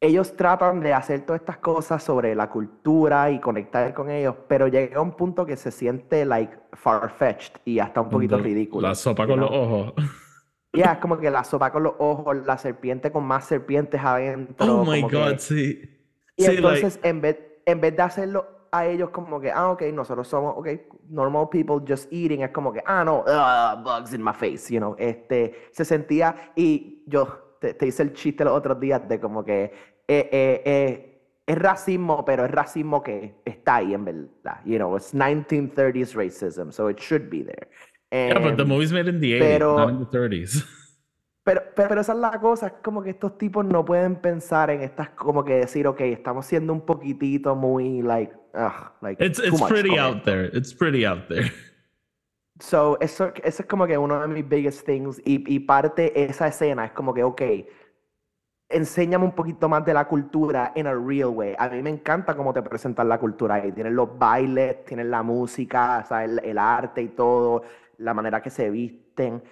ellos tratan de hacer todas estas cosas sobre la cultura y conectar con ellos, pero llega a un punto que se siente like far-fetched y hasta un poquito ridículo. La sopa con los ojos. Ya, es como que la sopa con los ojos, la serpiente con más serpientes adentro. Oh my como que- god, sí. Y Sí, entonces, like, en vez, en vez de hacerlo a ellos como que, ah, ok, nosotros somos, ok, normal people just eating, es como que, ah, no, ugh, bugs in my face, you know, este, se sentía, y yo te, te hice el chiste los otros días de como que eh, eh, eh, es racismo, pero es racismo que está ahí en verdad, you know, it's 1930s racism, so it should be there. yeah, but the Em, movie's made in the 80s, pero- not in the 30s. pero, pero, pero esa es la cosa, es como que estos tipos no pueden pensar en estas, como que decir, ok, estamos siendo un poquitito muy, like, ugh, like, It's, it's pretty out there. It's pretty out there. So, eso, eso es como que uno de mis biggest things, y, y parte esa escena es como que, ok, enséñame un poquito más de la cultura in a real way. A mí me encanta cómo te presentan la cultura ahí. Tienen los bailes, tienen la música, o sea, el, el arte y todo, la manera que se visten.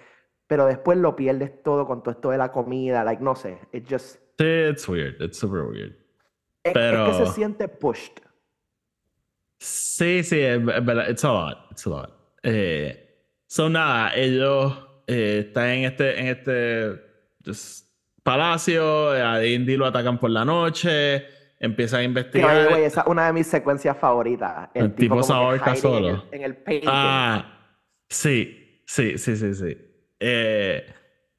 Pero después lo pierdes todo con todo esto de la comida, like, no sé, it just... It's weird. It's super weird. Es, es que Pero- se siente pushed. Sí, sí, es verdad. It's a lot. It's a lot. Eh, so, nada, ellos eh, están en este, en este just, palacio. A Indy lo atacan por la noche. Empiezan a investigar. esa es una de mis secuencias favoritas. El, El tipo se ahorca solo. En el, en el painting. Ah, sí, sí, sí, sí, sí. Eh,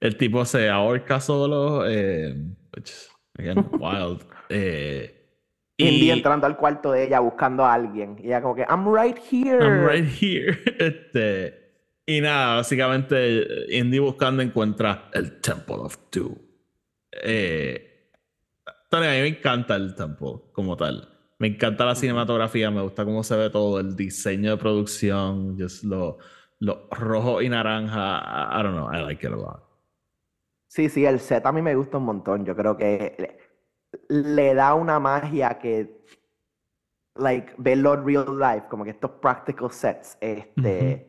el tipo se ahorca solo. Eh, which, again, wild. Eh, Indy y entrando al cuarto de ella buscando a alguien. Y ella como que, I'm right here. I'm right here. Este, y nada, básicamente Indy buscando encuentra el Temple of Doom. Eh, Tony, a mí me encanta el Temple como tal. Me encanta la cinematografía, me gusta cómo se ve todo, el diseño de producción, just lo, lo rojo y naranja. I, I don't know, I like it a lot. Sí, sí, el set a mí me gusta un montón. Yo creo que le, da una magia que, like, verlo en real life, como que estos practical sets, este,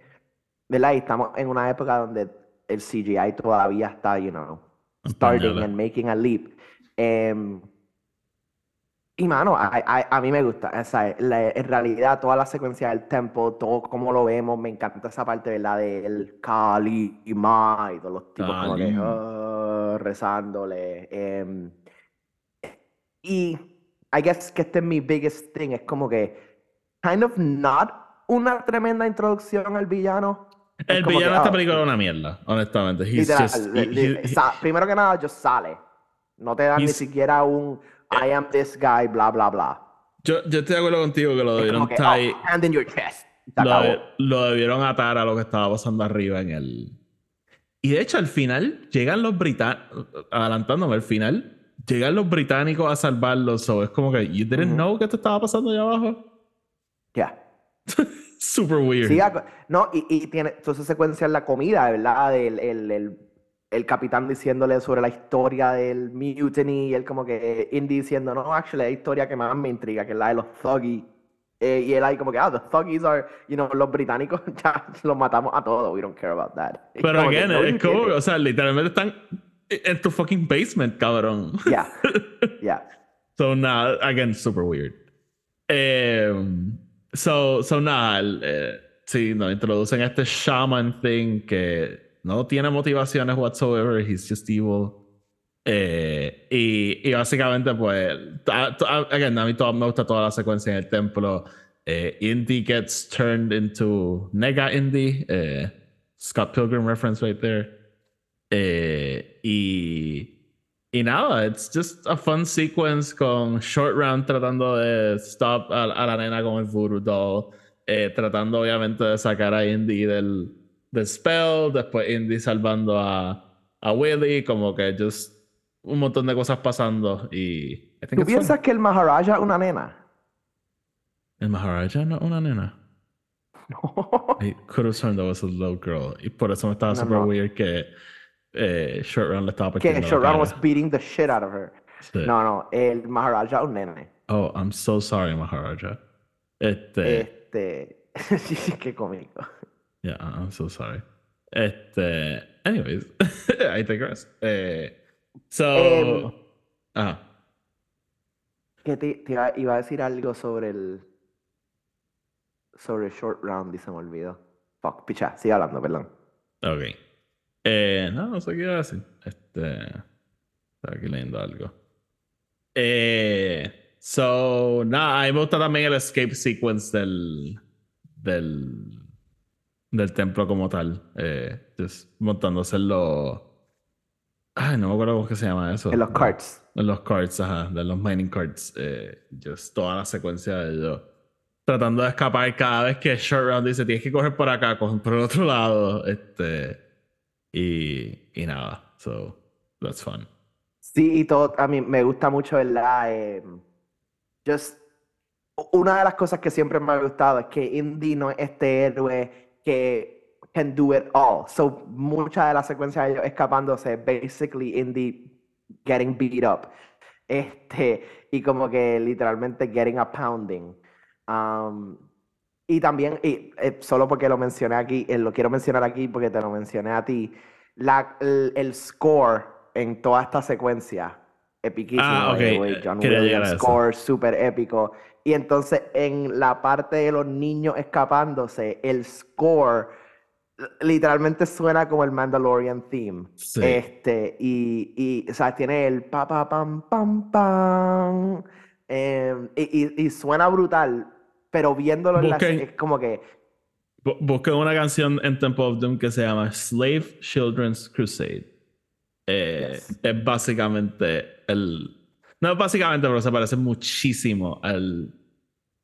¿verdad? Y estamos en una época donde el CGI todavía está, you know, starting and making a leap. Em, y mano, a, a- a mí me gusta, o sea, la- en realidad toda la secuencia del tempo, todo como lo vemos, me encanta esa parte, ¿verdad? Del Kali y Ma y todos los tipos como que ah, rezándole. em, y I guess que este es mi biggest thing, es como que kind of not una tremenda introducción al villano. Es El que, villano de esta ah, película es una mierda, honestamente. He's Literal, just- li- he- primero que nada, just sale. No te dan ni siquiera un I am this guy, bla, bla, bla. yo, yo estoy de acuerdo contigo que lo Es debieron que, tie- oh, hand in your chest. Lo, de- lo debieron atar a lo que estaba pasando arriba en el. Y de hecho, al final llegan los británicos, adelantándome, al final llegan los británicos a salvarlos. So es como que, you didn't Ujú. know que esto estaba pasando allá abajo. Ya. Super weird. Sí, no, y, y tiene esa secuencia en la comida, ¿verdad? Del, el, el, el capitán diciéndole sobre la historia del mutiny y él como que Indy diciendo, no, actually, la historia que más me intriga, que es la de los Thuggy. Eh, y él ahí como que, ah, the Thuggies are, you know, los británicos ya los matamos a todos, we don't care about that. Pero como que, again, no, es como, o sea, literalmente están en the fucking basement, cabrón. Yeah. Yeah. So, nada, again, super weird. Um, so, so, el, eh, sí, nos introducen este shaman thing que no tiene motivaciones whatsoever, he's just evil. Eh, y, y básicamente, pues, a- a- again, a mí todo, me gusta toda la secuencia en el templo. Eh, Indy gets turned into Nega Indy. eh, Scott Pilgrim reference right there. Eh, y, y nada, it's just a fun sequence con Short Round tratando de stop a, a la nena con el voodoo doll, eh, tratando obviamente de sacar a Indy del, del spell, después Indy salvando a, a Willy, como que just un montón de cosas pasando y I think ¿Tú it's fun. piensas que el Maharaja es una nena? El Maharaja no es una nena. No. I could have sworn that was a little girl. Y por eso me estaba No, super no. weird que eh, Short Round le estaba que partiendo Short Round was beating the shit out of her. Sí. No, no, el Maharaja un nene. Oh, I'm so sorry, Maharaja. Este. Este. sí, qué cómico. Yeah, I'm so sorry. Este. Anyways, I digress. Eh, so. Em, ah, Que te, te iba, iba a decir algo sobre el. Sobre el short round y se me olvidó. Fuck, picha, sigue hablando, perdón. ok. Eh, no, no sé qué iba a decir. Este. Estaba aquí leyendo algo. Eh, so, nada, a mí me gusta también el escape sequence del. del. del templo como tal. Eh, just montándose en los. Ay, no me acuerdo cómo se llama eso. En los carts. En los carts, ajá, de los mining carts. Eh, just toda la secuencia de ellos tratando de escapar cada vez que Short Round dice tienes que coger por acá, cogen por el otro lado. Este. Y, y nada. So, that's fun. Sí, y todo, a mí me gusta mucho, ¿verdad? Eh, just, una de las cosas que siempre me ha gustado es que Indy no es este héroe que can do it all. So, mucha de la secuencia de ellos escapándose, basically Indy getting beat up. Este, y como que literalmente getting a pounding. Um, y también, y, eh, solo porque lo mencioné aquí, eh, lo quiero mencionar aquí porque te lo mencioné a ti, la, el, el score en toda esta secuencia, epiquísimo, Ah, by the ok, way, eh, John Williams score súper épico. Y entonces en la parte de los niños escapándose, el score literalmente suena como el Mandalorian theme. Sí. Este, y, y, o sea, tiene el pa pa pam pam pam. em, y, y- y suena brutal, pero viéndolo en la Busquen- es como que Bu- Busqué una canción en Temple of Doom que se llama Slave Children's Crusade. Eh, Yes. Es básicamente el. No es básicamente, pero se parece muchísimo al,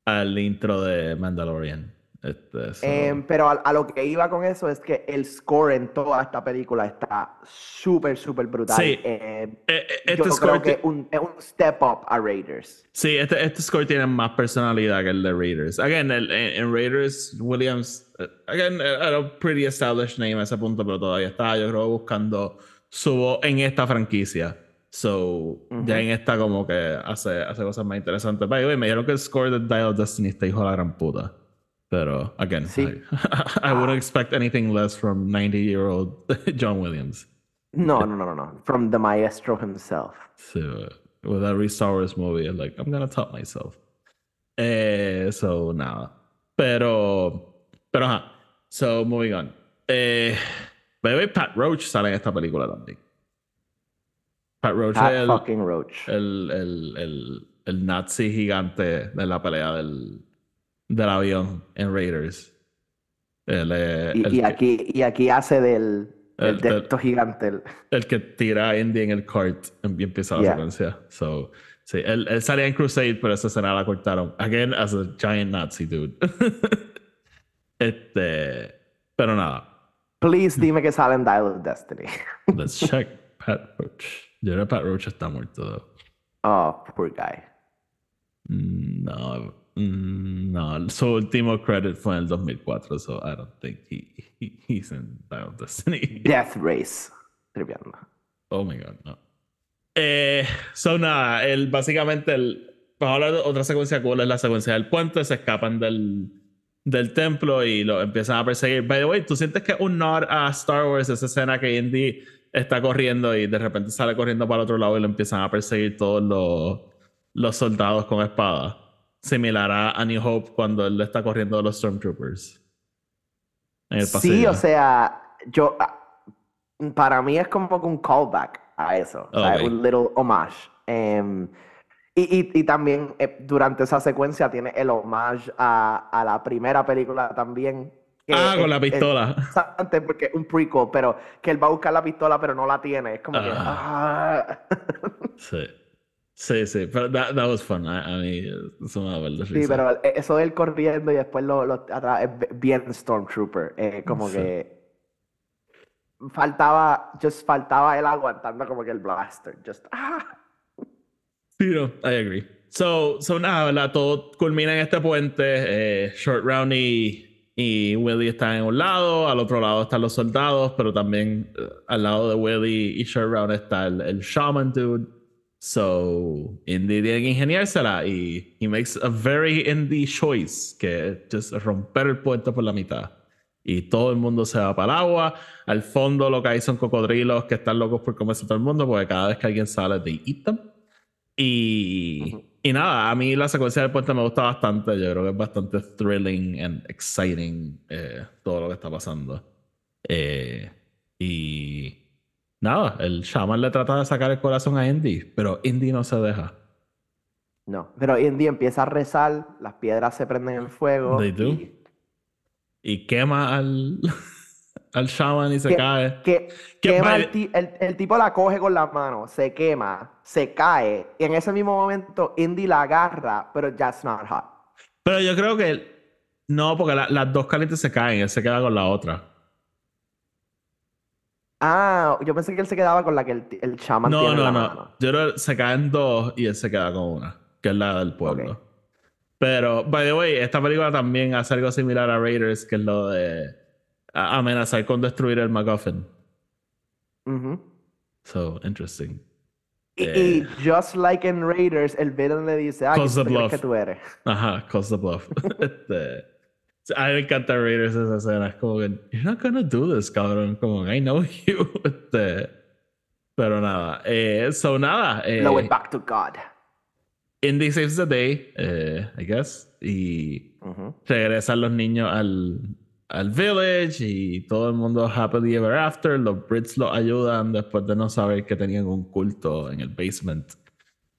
al intro de Mandalorian. Este, so- Em, pero a, a lo que iba con eso es que el score en toda esta película está súper, súper brutal. Sí. Em, Eh, eh, yo este creo score que ti- un- es un step up a Raiders. Sí, este, este score tiene más personalidad que el de Raiders. Again, el- en, Raiders, Williams, eh, again, era un pretty established name a ese punto, pero todavía estaba, yo creo, buscando su voz en esta franquicia. So, ya en esta como que hace, hace cosas más interesantes. Way, me dijeron que el score de Dial of Destiny está hijo de la gran puta. Pero, again, Sí. I, I wouldn't expect anything less from 90-year-old John Williams. No, no, no, no, no. From the maestro himself. So, with every Star Wars movie, I'm like, I'm gonna top myself. Eh, so, nada. Pero, pero, ajá. So, moving on. Eh, by the way, Pat Roach sale en esta película también. Pat Roach Pat es el, fucking Roach. el, el, el, el nazi gigante de la pelea del, del avión en Raiders. Y, el, y que, aquí, y aquí hace del, El- del- gigante. el- el que tira a Indy en el cart y empieza la Yeah. secuencia. So, sí, él, él salía en Crusade, pero esa escena la cortaron. Again, as a giant Nazi dude. este. Pero nada. Please dime que sale en Dial of Destiny. Let's check. Pat Roach. Yo creo que Pat Roach está muerto. though. Oh, poor guy. Mm, No. Mm, No. Su último credit fue en el 2004, so I don't think he, he- he's in Dial Destiny. Death Race. Triviando. Oh my god, no. Eh, so nada, el, básicamente el. De otra secuencia cool, es la secuencia del puente, se escapan del, del templo y lo empiezan a perseguir. By the way, ¿tú sientes que un nod a Star Wars esa escena que Indy está corriendo y de repente sale corriendo para el otro lado y lo empiezan a perseguir todos los, los soldados con espada? Similar a A New Hope cuando él está corriendo de los Stormtroopers. En el Sí, o sea, yo. ah, Para mí es como un callback a eso. o sea, Ok. Un little homage. Em, y, y, y también eh, durante esa secuencia tiene el homage a, a la primera película también. que ah, con es- la es pistola. interesante porque es un prequel, pero que él va a buscar la pistola, pero no la tiene. Es como que. ah. Sí. Sí, sí, pero that, that was fun. A, a mí eso me da verdad Sí, risa. pero e- eso de él corriendo y después lo, lo atrás bien Stormtrooper. eh, como Sí. que faltaba, just faltaba él aguantando como que el blaster. Just, ah. Sí, no, I agree. So, so nada, ¿verdad? Todo culmina en este puente. eh, Short Round y, y Willy están en un lado, al otro lado están los soldados, pero también eh, al lado de Willy y Short Round está el, el Shaman Dude. So, Indy tiene que ingeniársela y he makes a very indie choice, que es just romper el puente por la mitad. Y todo el mundo se va para el agua. Al fondo lo que hay son cocodrilos que están locos por comerse todo el mundo, porque cada vez que alguien sale, they eat them. Y, y nada, a mí la secuencia del puente me gusta bastante. Yo creo que es bastante thrilling and exciting eh, todo lo que está pasando. Eh, y nada, el shaman le trata de sacar el corazón a Indy, pero Indy no se deja. No, pero Indy empieza a rezar, las piedras se prenden en fuego. They do. y- Y quema al, al shaman y se que- cae. que- Que quema el, el- el tipo la coge con las manos, se quema, se cae. Y en ese mismo momento Indy la agarra, pero that's not hot. Pero yo creo que no, porque la- las dos calientes se caen, él se queda con la otra. Ah, yo pensé que él se quedaba con la que el, el chamán No, tiene en no, la no. mano. Yo creo que se caen dos y él se queda con una, que es la del pueblo. Pero, by the way, esta película también hace algo similar a Raiders, que es lo de amenazar con destruir el MacGuffin. Ujú. So, interesting. Y, Eh. y just like in Raiders, el villain le dice, ah, Cause ¿quién the tú crees bluff. que tú eres? Ajá, Cause the Bluff. este, a mí me encanta Raiders esa escena. Es como que, you're not gonna do this, cabrón. Como, I know you. Este, pero nada. Eh, so, nada. Eh, Blow it back to God. Indy saves the day, eh, I guess. Y regresan los niños al, al village y todo el mundo happily ever after. Los Brits los ayudan después de no saber que tenían un culto en el basement.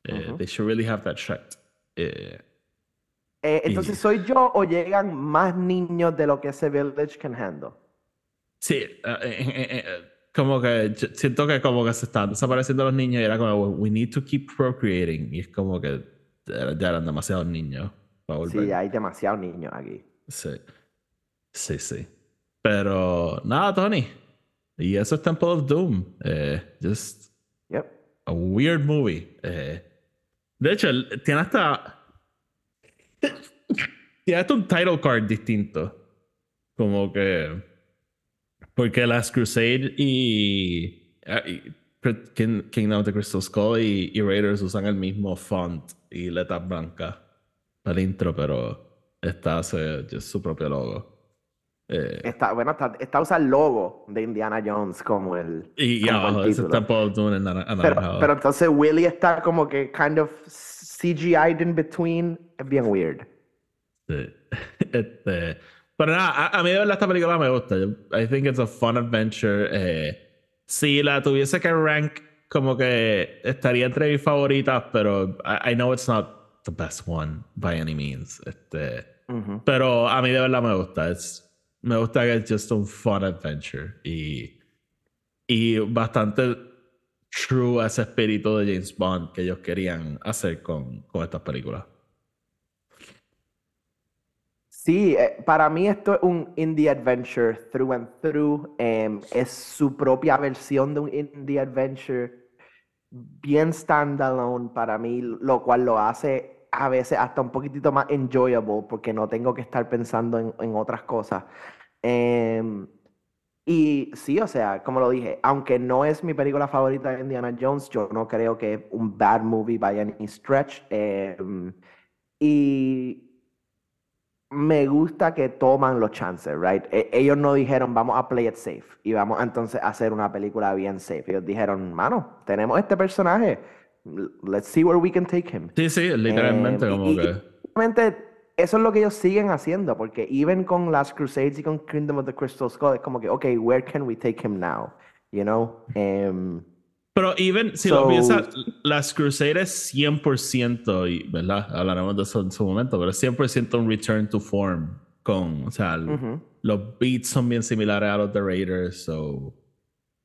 Eh. They should really have that checked. Eh, entonces, ¿soy yo o llegan más niños de lo que ese village can handle? sí, eh, eh, como que siento que como que se están desapareciendo los niños y era como, we need to keep procreating. Y es como que ya eran demasiados niños para volver. Sí, hay demasiados niños aquí. Sí. Sí, sí. Pero nada, Tony. Y eso es Temple of Doom. Just Yep. a weird movie. De hecho, tiene hasta. Tiene hasta un title card distinto. Como que. Porque Last Crusade y. ah, y King- Kingdom of the Crystal Skull y, y Raiders usan el mismo font y letras blancas para el intro, pero esta hace just su propio logo. Eh, Está, bueno, está, está usa el logo de Indiana Jones como el, y, y como el abajo título. Temple of Doom en Pero, pero entonces Willy está como que kind of CGI'd in between. Es bien weird. Sí. Este, pero nada, a, a mí de verdad esta película me gusta. I think it's a fun adventure. Eh, si la tuviese que rank, como que estaría entre mis favoritas, pero I, I know it's not the best one by any means. Este, Ujú. pero a mí de verdad me gusta. Es, me gusta que es just un fun adventure. Y, y bastante true a ese espíritu de James Bond que ellos querían hacer con, con estas películas. Sí, eh, para mí esto es un indie adventure through and through. Em, es su propia versión de un indie adventure bien standalone para mí, lo cual lo hace a veces hasta un poquitito más enjoyable porque no tengo que estar pensando en, en otras cosas. Em, y sí, o sea, como lo dije, aunque no es mi película favorita de Indiana Jones, yo no creo que un bad movie by any stretch. Em, y me gusta que toman los chances, right? E- ellos no dijeron, vamos a play it safe y vamos a entonces a hacer una película bien safe. Ellos dijeron, mano, tenemos este personaje, let's see where we can take him. Sí, sí, literalmente Eh, como y- y- que... Realmente, eso es lo que ellos siguen haciendo, porque even con Last Crusades y con Kingdom of the Crystal Skull, es como que, ok, where can we take him now? You know? Em, Pero even si So- lo piensas, las Crusaders 100%, y, ¿verdad? Hablaremos de eso en su momento, pero 100% un return to form. Con, o sea, el- ujú. los beats son bien similares a los de Raiders, so...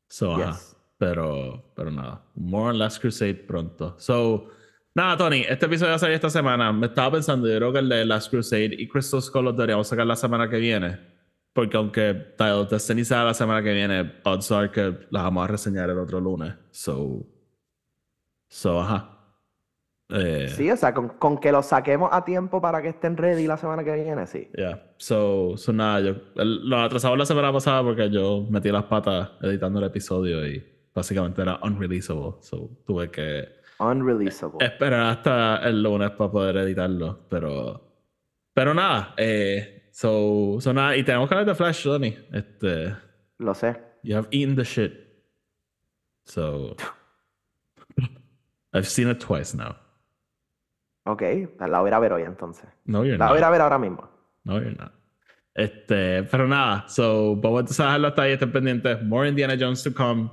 so ajá. Yes. Pero, pero nada, more on Last Crusade pronto. So, nada, Tony, este episodio va a salir esta semana. Me estaba pensando, yo creo que el de Last Crusade y Crystal Skull los deberíamos sacar la semana que viene. Porque aunque Tile Destiny sea la semana que viene, odds are que las vamos a reseñar el otro lunes. So, so ajá. Eh, Sí, o sea, con, con que lo saquemos a tiempo para que estén ready la semana que viene, sí. Yeah. So, so nada, yo el- lo atrasamos la semana pasada porque yo metí las patas editando el episodio y básicamente era unreleasable. So tuve que Unreleasable. Esperar hasta el lunes para poder editarlo, pero. Pero nada, eh, so, so nada, y tenemos que hablar de Flash, Tony. Este, Lo sé. you have eaten the shit. So. I've seen it twice now. Ok, la voy a ver hoy entonces. No, you're La voy a ir not. a ver ahora mismo. No, you're not. Este, pero nada, so vamos a dejarlo hasta ahí, estén pendientes. More Indiana Jones to come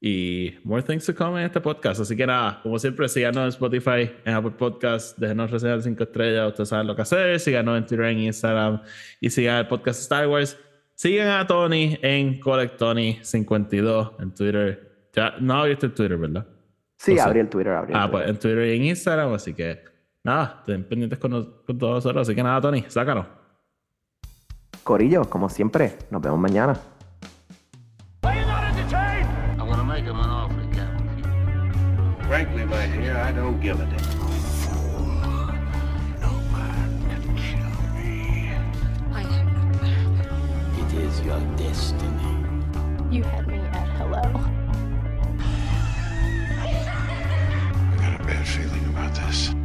y more things to come en este podcast. Así que nada, como siempre, síganos en Spotify, en Apple Podcast, déjenos reseñar 5 estrellas, ustedes saben lo que hacer. Síganos en Twitter, en Instagram y sigan el podcast Star Wars. Sigan a Tony en Collect Tony52 en Twitter. Ya, no abriste el Twitter, ¿verdad? Sí, O sea, abrí el Twitter, abrí el Ah, pues Twitter. en Twitter y en Instagram, así que nada, estén pendientes con, con todos nosotros. Así que nada, Tony, sácanos. Corillo, como siempre, nos vemos mañana. I don't give a damn. No man can kill me. I am not mad. It is your destiny. You had me at hello. I got a bad feeling about this.